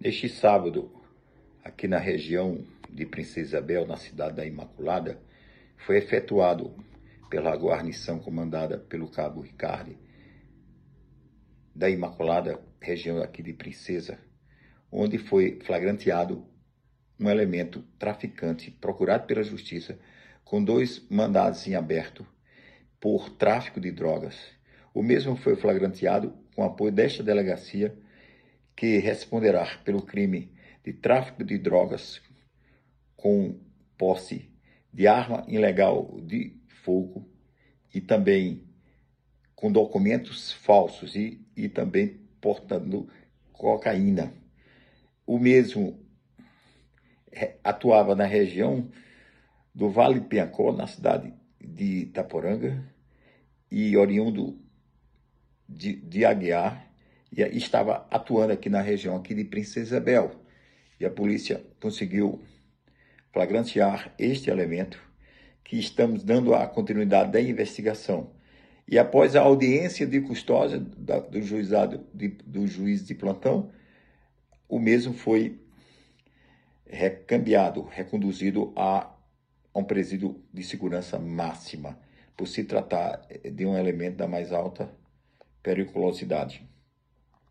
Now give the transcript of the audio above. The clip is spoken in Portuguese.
Neste sábado, aqui na região de Princesa Isabel, na cidade da Imaculada, foi efetuado pela guarnição comandada pelo cabo Ricardo da Imaculada, região aqui de Princesa, onde foi flagranteado um elemento traficante procurado pela justiça com dois mandados em aberto por tráfico de drogas. O mesmo foi flagranteado com apoio desta delegacia que responderá pelo crime de tráfico de drogas com posse de arma ilegal de fogo e também com documentos falsos e, e também portando cocaína. O mesmo atuava na região do Vale Piancó, na cidade de Itaporanga, e oriundo de, de Aguiar, e estava atuando aqui na região aqui de Princesa Isabel. E a polícia conseguiu flagrantear este elemento que estamos dando a continuidade da investigação. E após a audiência de custódia da, do juizado de, do juiz de plantão, o mesmo foi recambiado, reconduzido a, a um presídio de segurança máxima, por se tratar de um elemento da mais alta periculosidade.